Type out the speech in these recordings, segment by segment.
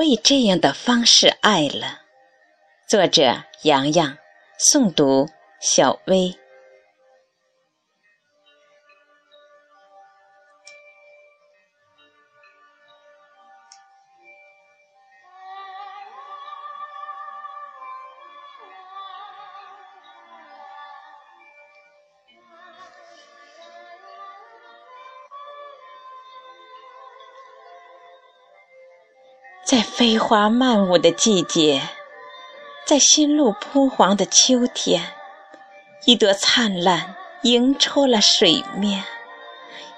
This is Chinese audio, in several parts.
我以这样的方式爱了。作者：洋洋，诵读：小薇。在飞花漫舞的季节，在新露铺黄的秋天，一朵灿烂迎出了水面，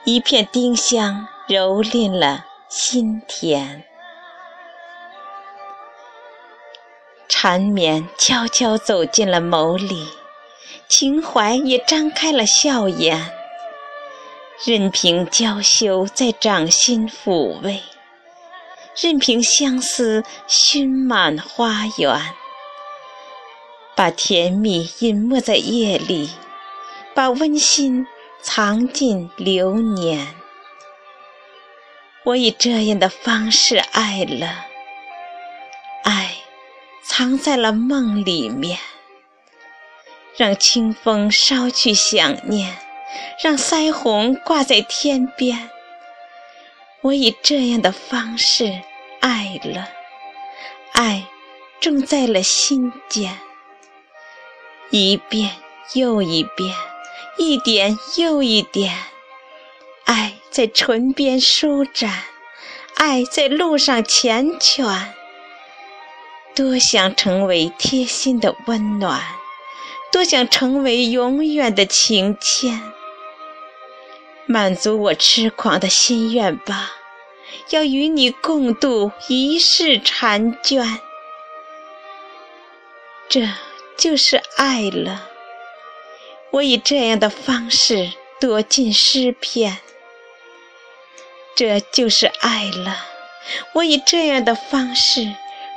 一片丁香蹂躏了心田。缠绵悄悄走进了眸里，情怀也张开了笑颜，任凭娇羞在掌心抚慰。任凭相思熏满花园，把甜蜜隐没在夜里，把温馨藏进流年。我以这样的方式爱了，爱藏在了梦里面，让清风捎去想念，让腮红挂在天边。我以这样的方式爱了，爱种在了心间，一遍又一遍，一点又一点，爱在唇边舒展，爱在路上缱绻。多想成为贴心的温暖，多想成为永远的情牵。满足我痴狂的心愿吧，要与你共度一世婵娟。这就是爱了。我以这样的方式躲进诗篇。这就是爱了。我以这样的方式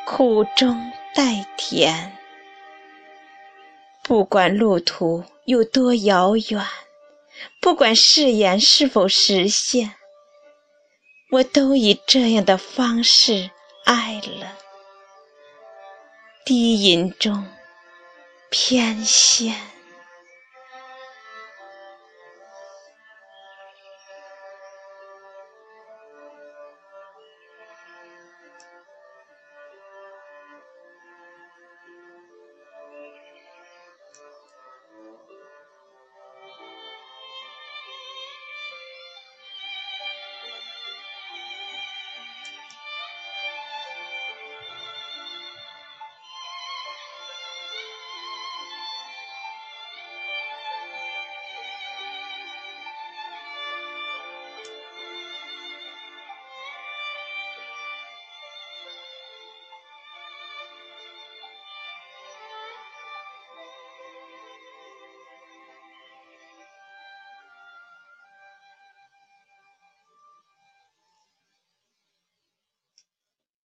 苦中带甜。不管路途有多遥远。不管誓言是否实现，我都以这样的方式爱了。低吟中，翩跹。